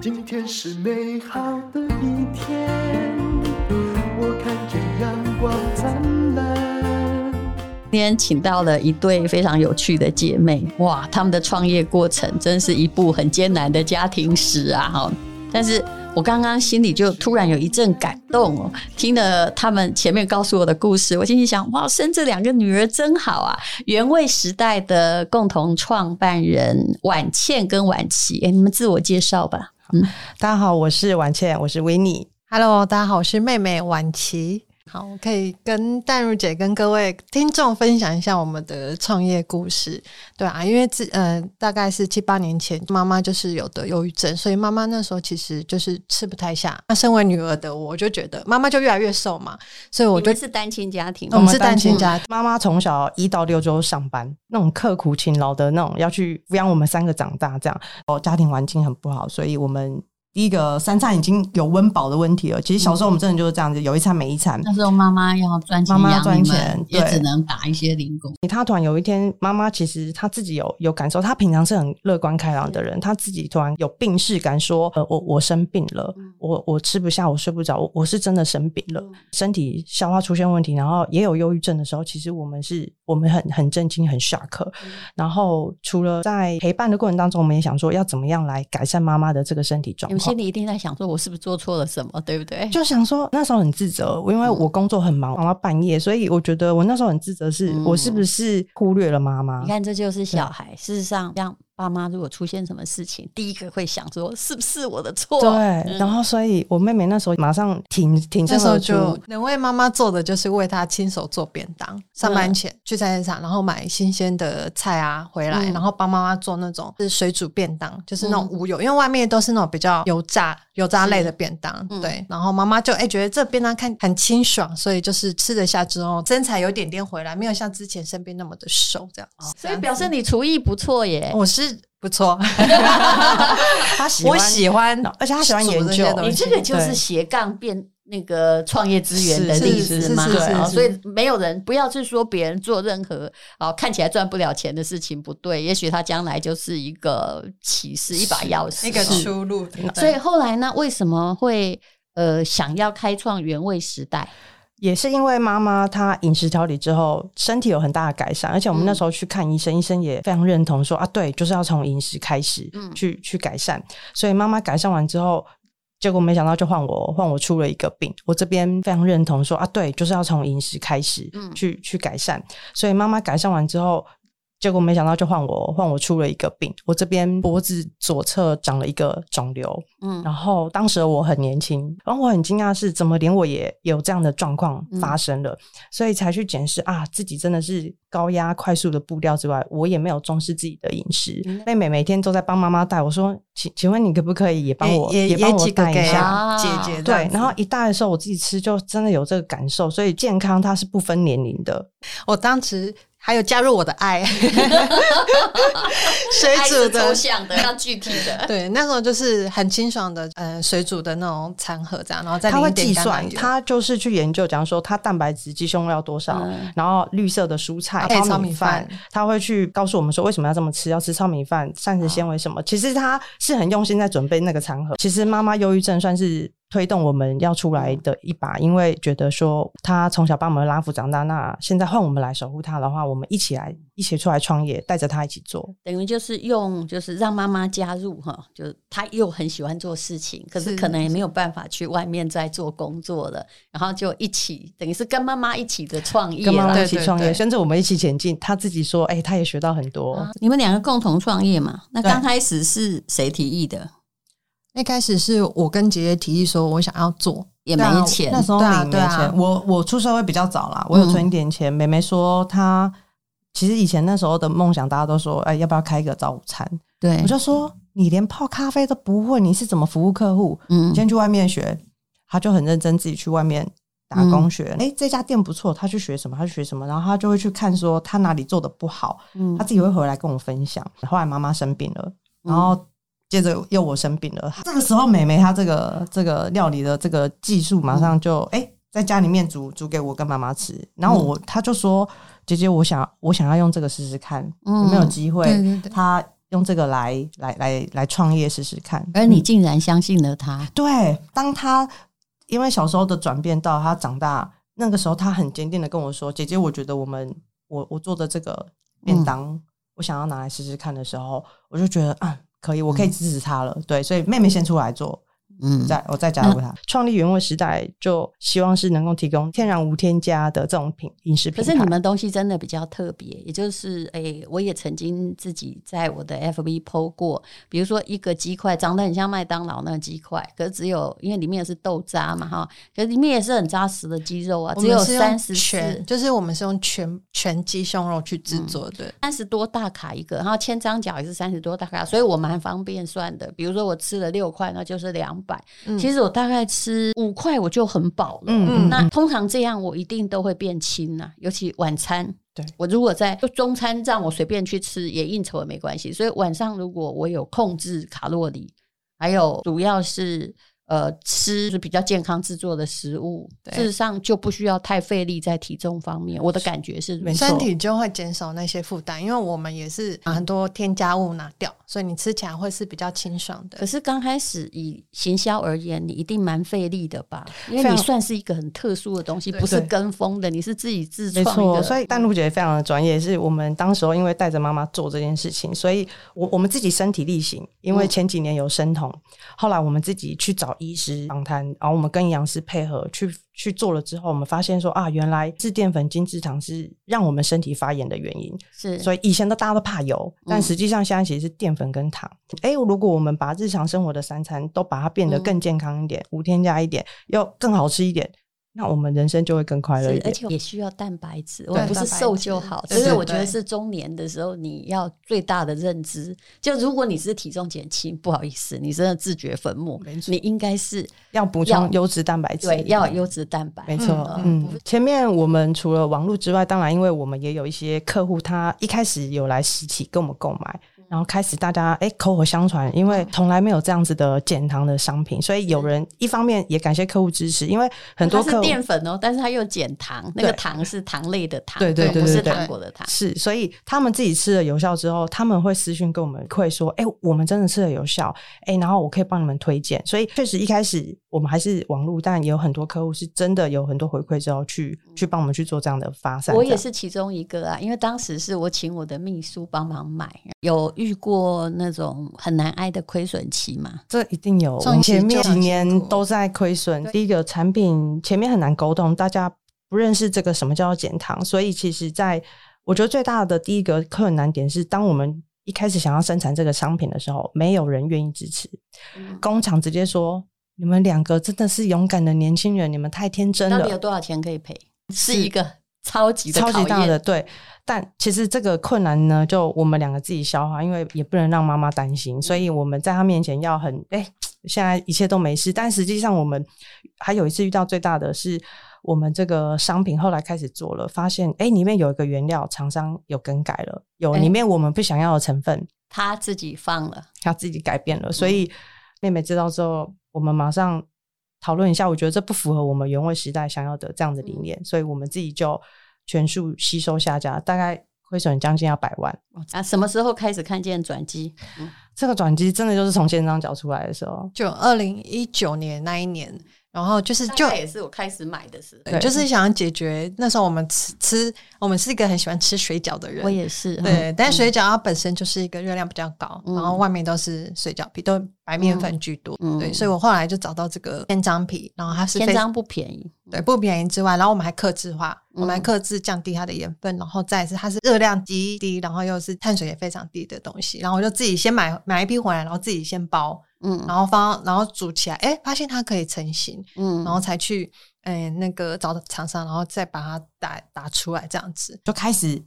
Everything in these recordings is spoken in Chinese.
今天是美好的一天，我看见阳光灿烂。今天请到了一对非常有趣的姐妹，哇，她们的创业过程真是一部很艰难的家庭史啊！哈，但是我刚刚心里就突然有一阵感动哦，听了他们前面告诉我的故事，我心里想，哇，生这两个女儿真好啊！原味时代的共同创办人婉倩跟婉琪，哎，你们自我介绍吧。嗯，大家好，我是婉倩，我是维尼。Hello，大家好，我是妹妹婉琪。好，我可以跟淡如姐跟各位听众分享一下我们的创业故事。对啊，因为自呃大概是七八年前，妈妈就是有得忧郁症，所以妈妈那时候其实就是吃不太下。那身为女儿的我，就觉得妈妈就越来越瘦嘛，所以我就是单亲家庭，我们是单亲家庭。妈妈从小一到六周上班，那种刻苦勤劳的那种，要去抚养我们三个长大，这样哦，家庭环境很不好，所以我们。第一个三餐已经有温饱的问题了。其实小时候我们真的就是这样子，有一餐没一餐。那时候妈妈要赚钱，妈妈要赚钱，也只能打一些零工。他突然有一天，妈妈其实她自己有有感受，她平常是很乐观开朗的人，她自己突然有病逝感，说：“呃，我我生病了，我我吃不下，我睡不着，我我是真的生病了，身体消化出现问题，然后也有忧郁症的时候，其实我们是我们很很震惊，很 shock。然后除了在陪伴的过程当中，我们也想说要怎么样来改善妈妈的这个身体状况。”心里一定在想说，我是不是做错了什么，对不对？就想说那时候很自责，因为我工作很忙，忙到半夜，所以我觉得我那时候很自责，是我是不是忽略了妈妈？你看，这就是小孩。事实上，这样。爸妈如果出现什么事情，第一个会想说是不是我的错？对，嗯、然后所以我妹妹那时候马上挺挺身而出，能为妈妈做的就是为她亲手做便当。上班前去菜市场，然后买新鲜的菜啊回来，嗯、然后帮妈妈做那种是水煮便当，就是那种无油，嗯、因为外面都是那种比较油炸油炸类的便当。嗯、对，然后妈妈就哎、欸、觉得这便当看很清爽，所以就是吃得下之后身材有点点回来，没有像之前生病那么的瘦这样。所以表示你厨艺不错耶，我是。不错，他喜欢我喜欢，而且他喜欢研究。你这个就是斜杠变那个创业资源的例子嘛？对，所以没有人不要去说别人做任何啊看起来赚不了钱的事情不对，也许他将来就是一个启示，一把钥匙，一个出路。所以后来呢，为什么会呃想要开创原味时代？也是因为妈妈她饮食调理之后，身体有很大的改善，而且我们那时候去看医生，嗯、医生也非常认同说啊，对，就是要从饮食开始去、嗯、去改善。所以妈妈改善完之后，结果没想到就换我换我出了一个病。我这边非常认同说啊，对，就是要从饮食开始去、嗯、去改善。所以妈妈改善完之后。结果没想到就换我换我出了一个病，我这边脖子左侧长了一个肿瘤，嗯，然后当时我很年轻，然后我很惊讶是怎么连我也有这样的状况发生了，嗯、所以才去检视啊，自己真的是高压快速的步调之外，我也没有重视自己的饮食。嗯、妹妹每天都在帮妈妈带，我说，请请问你可不可以也帮我也也帮我带一下姐姐？对，然后一带的时候我自己吃就真的有这个感受，所以健康它是不分年龄的。我当时。还有加入我的爱，水煮的、抽象的、要具体的。对，那时候就是很清爽的，呃，水煮的那种餐盒这样，然后再他会计算，他就是去研究，假如说他蛋白质、鸡胸要多少，嗯、然后绿色的蔬菜、糙米饭，他会去告诉我们说为什么要这么吃，要吃糙米饭，膳食纤维什么。其实他是很用心在准备那个餐盒。其实妈妈忧郁症算是。推动我们要出来的一把，因为觉得说他从小帮我们拉扶长大，那现在换我们来守护他的话，我们一起来一起出来创业，带着他一起做，等于就是用就是让妈妈加入哈，就他又很喜欢做事情，可是可能也没有办法去外面再做工作了，然后就一起等于是跟妈妈一起的创业，跟妈妈一起创业，甚至我们一起前进。他自己说，哎、欸，他也学到很多。啊、你们两个共同创业嘛？那刚开始是谁提议的？一开始是我跟姐姐提议说，我想要做，也没钱。那时候没没钱。我我出社会比较早啦，我有存一点钱。妹妹说她其实以前那时候的梦想，大家都说，哎，要不要开一个早午餐？对，我就说你连泡咖啡都不会，你是怎么服务客户？嗯，先去外面学。他就很认真自己去外面打工学。哎，这家店不错，他去学什么？他去学什么？然后他就会去看说他哪里做的不好，嗯，他自己会回来跟我分享。后来妈妈生病了，然后。接着又我生病了，这个时候妹妹她这个这个料理的这个技术马上就哎、欸、在家里面煮煮给我跟妈妈吃，然后我她就说：“姐姐，我想我想要用这个试试看，有没有机会？对对对，他用这个来来来来创业试试看。”而你竟然相信了他。对，当她因为小时候的转变到她长大，那个时候她很坚定的跟我说：“姐姐，我觉得我们我我做的这个便当，我想要拿来试试看的时候，我就觉得啊，可以，我可以支持他了。”对，所以妹妹先出来做。嗯，在我再加入他创立原味时代，就希望是能够提供天然无添加的这种品饮食品。可是你们东西真的比较特别，也就是诶、欸，我也曾经自己在我的 FB PO 过，比如说一个鸡块长得很像麦当劳那个鸡块，可是只有因为里面是豆渣嘛哈，可是里面也是很扎实的鸡肉啊，只有三十全，就是我们是用全全鸡胸肉去制作的，三十多大卡一个，然后千张角也是三十多大卡，所以我蛮方便算的。比如说我吃了六块，那就是两。其实我大概吃五块我就很饱了。嗯，那通常这样我一定都会变轻啊，尤其晚餐。对，我如果在就中餐这样我随便去吃也应酬也没关系。所以晚上如果我有控制卡路里，还有主要是。呃，吃是比较健康制作的食物，事实上就不需要太费力在体重方面。我的感觉是，身体就会减少那些负担，因为我们也是把很多添加物拿掉，所以你吃起来会是比较清爽的。可是刚开始以行销而言，你一定蛮费力的吧？因为你算是一个很特殊的东西，不是跟风的，你是自己自创的。没错，所以丹露姐非常的专业，是我们当时候因为带着妈妈做这件事情，所以我我们自己身体力行，因为前几年有生酮，后来我们自己去找。医师访谈，然后我们跟营养师配合去去做了之后，我们发现说啊，原来制淀粉精制糖是让我们身体发炎的原因。是，所以以前都大家都怕油，但实际上现在其实是淀粉跟糖。哎、嗯欸，如果我们把日常生活的三餐都把它变得更健康一点，嗯、无添加一点，又更好吃一点。那我们人生就会更快乐一点，而且也需要蛋白质，我们不是瘦就好。所以我觉得是中年的时候，你要最大的认知，就如果你是体重减轻，不好意思，你真的自掘坟墓。你应该是要补充优质蛋白质，对，要优质蛋白。没错，嗯，前面我们除了网络之外，当然，因为我们也有一些客户，他一开始有来实体跟我们购买。然后开始大家哎口口相传，因为从来没有这样子的减糖的商品，所以有人一方面也感谢客户支持，因为很多客户是淀粉哦，但是它又减糖，那个糖是糖类的糖，对对对，对，对，不是糖果的糖。是，所以他们自己吃了有效之后，他们会私讯跟我们会说，哎，我们真的吃了有效，哎，然后我可以帮你们推荐。所以确实一开始我们还是网络，但也有很多客户是真的有很多回馈之后去去帮我们去做这样的发散。我也是其中一个啊，因为当时是我请我的秘书帮忙买，有遇过。那种很难挨的亏损期嘛，这一定有。前面几年都在亏损。第一个产品前面很难沟通，大家不认识这个什么叫做减糖，所以其实在我觉得最大的第一个困难点是，当我们一开始想要生产这个商品的时候，没有人愿意支持。嗯、工厂直接说：“你们两个真的是勇敢的年轻人，你们太天真了。”到底有多少钱可以赔？是一个超级的超级大的对。但其实这个困难呢，就我们两个自己消化，因为也不能让妈妈担心，所以我们在她面前要很哎、欸，现在一切都没事。但实际上，我们还有一次遇到最大的是，我们这个商品后来开始做了，发现哎、欸，里面有一个原料厂商有更改了，有里面我们不想要的成分，他自己放了，他自己改变了。所以妹妹知道之后，我们马上讨论一下，我觉得这不符合我们原味时代想要的这样的理念，所以我们自己就。全数吸收下家，大概亏损将近要百万。啊，什么时候开始看见转机？嗯，这个转机真的就是从线上角出来的时候，就二零一九年那一年。然后就是，就也是我开始买的时候，对，就是想要解决那时候我们吃吃，我们是一个很喜欢吃水饺的人，我也是，对。但水饺它本身就是一个热量比较高，然后外面都是水饺皮，都白面粉居多，对。所以我后来就找到这个千张皮，然后它是千张不便宜，对，不便宜之外，然后我们还克制化，我们还克制降低它的盐分，然后再是它是热量极低，然后又是碳水也非常低的东西，然后我就自己先买买一批回来，然后自己先包。嗯，然后放，然后煮起来，哎，发现它可以成型，嗯，然后才去，哎，那个找厂商，然后再把它打打出来，这样子。就开始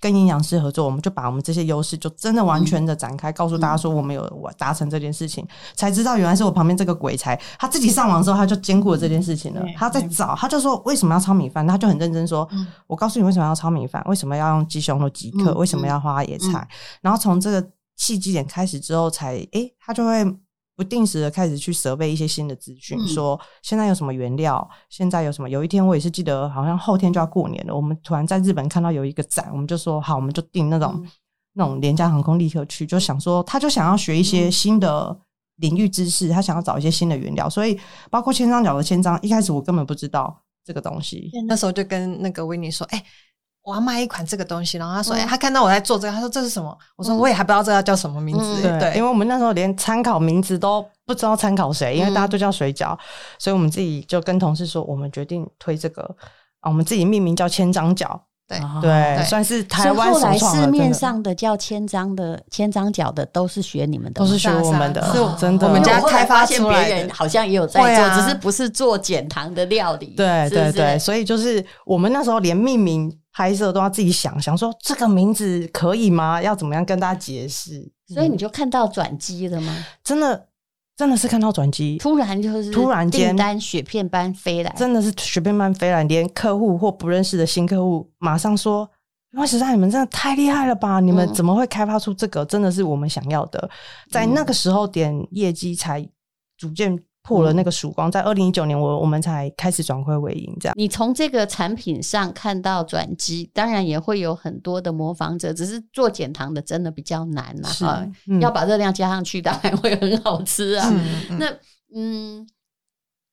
跟营养师合作，我们就把我们这些优势就真的完全的展开，嗯、告诉大家说我们有我达成这件事情，嗯、才知道原来是我旁边这个鬼才，他自己上网之后他就兼顾了这件事情了，嗯、他在找，他就说为什么要炒米饭，他就很认真说，嗯、我告诉你为什么要炒米饭，为什么要用鸡胸肉几克，嗯、为什么要花野菜，嗯、然后从这个契机点开始之后才，才哎，他就会。不定时的开始去设备一些新的资讯，嗯、说现在有什么原料，现在有什么。有一天我也是记得，好像后天就要过年了，我们突然在日本看到有一个展，我们就说好，我们就订那种、嗯、那种廉价航空立刻去，就想说他就想要学一些新的领域知识，他想要找一些新的原料，所以包括千张角的千张，一开始我根本不知道这个东西，那时候就跟那个维尼说，哎、欸。我要卖一款这个东西，然后他说：“哎、嗯欸，他看到我在做这个，他说这是什么？”我说：“我也还不知道这个叫什么名字。嗯”对，对，因为我们那时候连参考名字都不知道参考谁，因为大家都叫水饺，嗯、所以我们自己就跟同事说，我们决定推这个啊，我们自己命名叫千张脚。对对，算是台湾。后来市面上的叫千张的千张脚的都是学你们的，都是学我们的，是真的。我们家开发现别人好像也有在做，只是不是做减糖的料理。对对对，所以就是我们那时候连命名。拍摄都要自己想想说这个名字可以吗？要怎么样跟大家解释？所以你就看到转机了吗？真的，真的是看到转机，突然就是突然间雪片般飞来，真的是雪片般飞来，连客户或不认识的新客户马上说：“哇，实在你们真的太厉害了吧！你们怎么会开发出这个？真的是我们想要的。”在那个时候点业绩才逐渐。破了那个曙光，在二零一九年，我我们才开始转亏为盈。这样，你从这个产品上看到转机，当然也会有很多的模仿者，只是做减糖的真的比较难了哈。嗯、要把热量加上去，当然会很好吃啊。嗯那嗯，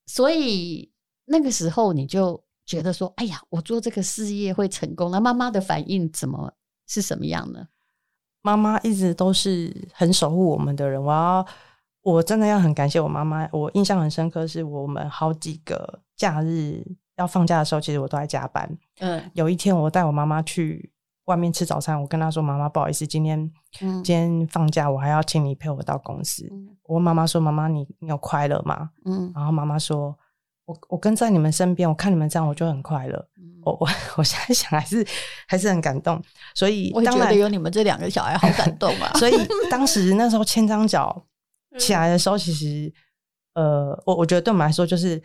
所以那个时候你就觉得说，哎呀，我做这个事业会成功。那妈妈的反应怎么是什么样呢？妈妈一直都是很守护我们的人，我要。我真的要很感谢我妈妈，我印象很深刻，是我们好几个假日要放假的时候，其实我都在加班。嗯，有一天我带我妈妈去外面吃早餐，我跟她说：“妈妈，不好意思，今天、嗯、今天放假，我还要请你陪我到公司。嗯”我问妈妈说：“妈妈，你你有快乐吗？”嗯，然后妈妈说：“我我跟在你们身边，我看你们这样，我就很快乐。嗯”我我我现在想还是还是很感动，所以我觉得有你们这两个小孩好感动啊！所以当时那时候千张脚。起来的时候，其实，呃，我我觉得对我们来说，就是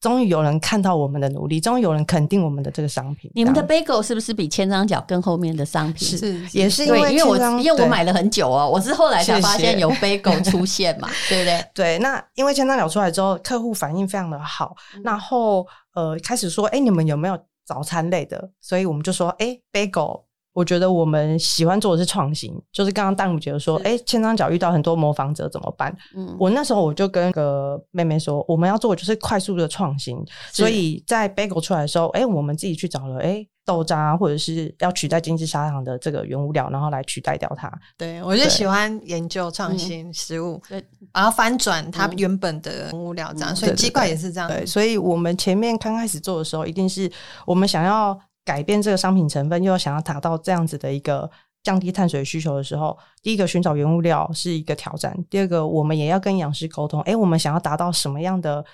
终于有人看到我们的努力，终于有人肯定我们的这个商品。你们的 bagel 是不是比千张脚更后面的商品？是，也是因为因为我因为我买了很久哦，我是后来才发现有 bagel 出现嘛，对不对？对，那因为千张脚出来之后，客户反应非常的好，然后呃开始说，哎，你们有没有早餐类的？所以我们就说，哎，bagel。我觉得我们喜欢做的是创新，就是刚刚淡如姐说，哎是，千张脚遇到很多模仿者怎么办？嗯，我那时候我就跟个妹妹说，我们要做的就是快速的创新，所以在 bagel 出来的时候，哎，我们自己去找了，哎，豆渣或者是要取代精致砂糖的这个原物料，然后来取代掉它。对，我就喜欢研究创新食物，对，然后翻转它原本的原物料这样，嗯、所以鸡块也是这样。对，所以我们前面刚开始做的时候，一定是我们想要。改变这个商品成分，又想要达到这样子的一个降低碳水需求的时候，第一个寻找原物料是一个挑战。第二个，我们也要跟营养师沟通，诶，我们想要达到什么样的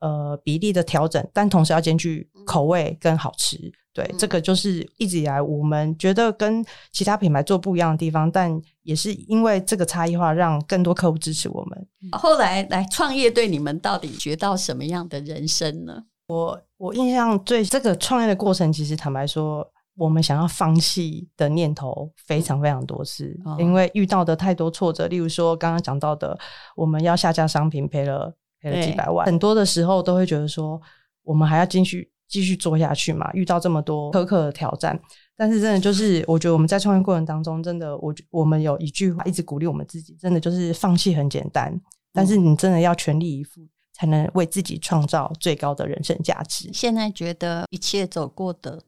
呃比例的调整，但同时要兼具口味跟好吃。对，嗯、这个就是一直以来我们觉得跟其他品牌做不一样的地方，但也是因为这个差异化，让更多客户支持我们。后来来创业，对你们到底学到什么样的人生呢？我我印象最这个创业的过程，其实坦白说，我们想要放弃的念头非常非常多次，嗯、因为遇到的太多挫折。例如说，刚刚讲到的，我们要下架商品，赔了赔了几百万，很多的时候都会觉得说，我们还要继续继续做下去嘛？遇到这么多苛刻的挑战，但是真的就是，我觉得我们在创业过程当中，真的，我我们有一句话一直鼓励我们自己，真的就是放弃很简单，但是你真的要全力以赴。才能为自己创造最高的人生价值。现在觉得一切走过的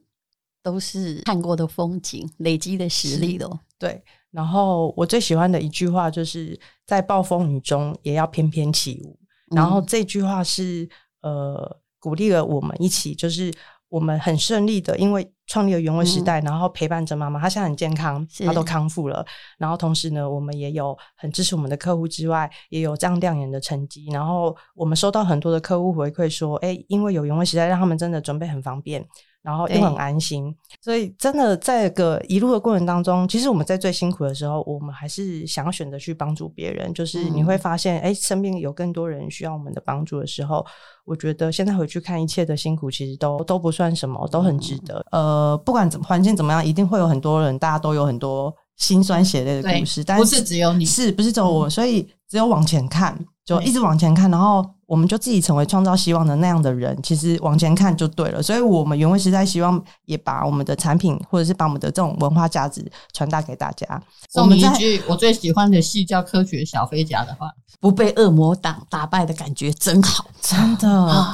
都是看过的风景，累积的实力了。对，然后我最喜欢的一句话就是在暴风雨中也要翩翩起舞。嗯、然后这句话是呃鼓励了我们一起，就是我们很顺利的，因为。创立了原味时代，然后陪伴着妈妈，她现在很健康，她都康复了。然后同时呢，我们也有很支持我们的客户之外，也有这样亮眼的成绩。然后我们收到很多的客户回馈说，哎，因为有原味时代，让他们真的准备很方便。然后又很安心，所以真的在个一路的过程当中，其实我们在最辛苦的时候，我们还是想要选择去帮助别人。就是你会发现，哎、嗯，身边有更多人需要我们的帮助的时候，我觉得现在回去看一切的辛苦，其实都都不算什么，都很值得。嗯、呃，不管怎么环境怎么样，一定会有很多人，大家都有很多心酸血泪的故事，但是不是只有你，是不是只有我？嗯、所以只有往前看，就一直往前看，然后我们就自己成为创造希望的那样的人。其实往前看就对了。所以，我们原味时代希望也把我们的产品，或者是把我们的这种文化价值传达给大家。送你一句我最喜欢的戏叫《科学小飞侠》的话：“不被恶魔党打败的感觉真好。”真的，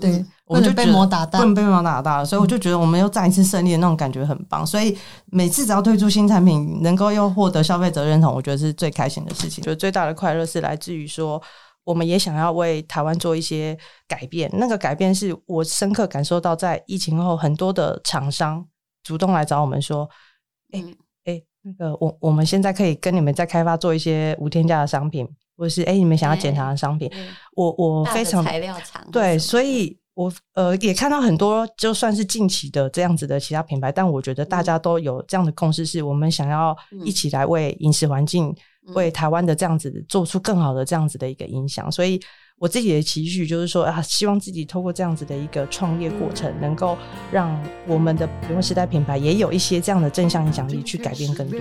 对对。我就被魔打大，不能被魔打大，所以我就觉得我们又再一次胜利的那种感觉很棒。所以每次只要推出新产品，能够又获得消费者认同，我觉得是最开心的事情。就最大的快乐是来自于说，我们也想要为台湾做一些改变。那个改变是我深刻感受到，在疫情后，很多的厂商主动来找我们说：“哎、欸、哎、欸，那个我我们现在可以跟你们在开发做一些无添加的商品，或者是哎、欸、你们想要检查的商品。欸”我我非常材料厂对，所以。我呃也看到很多，就算是近期的这样子的其他品牌，但我觉得大家都有这样的共识，是我们想要一起来为饮食环境、嗯、为台湾的这样子做出更好的这样子的一个影响。所以我自己的期许就是说啊，希望自己透过这样子的一个创业过程，能够让我们的永和时代品牌也有一些这样的正向影响力，去改变更多。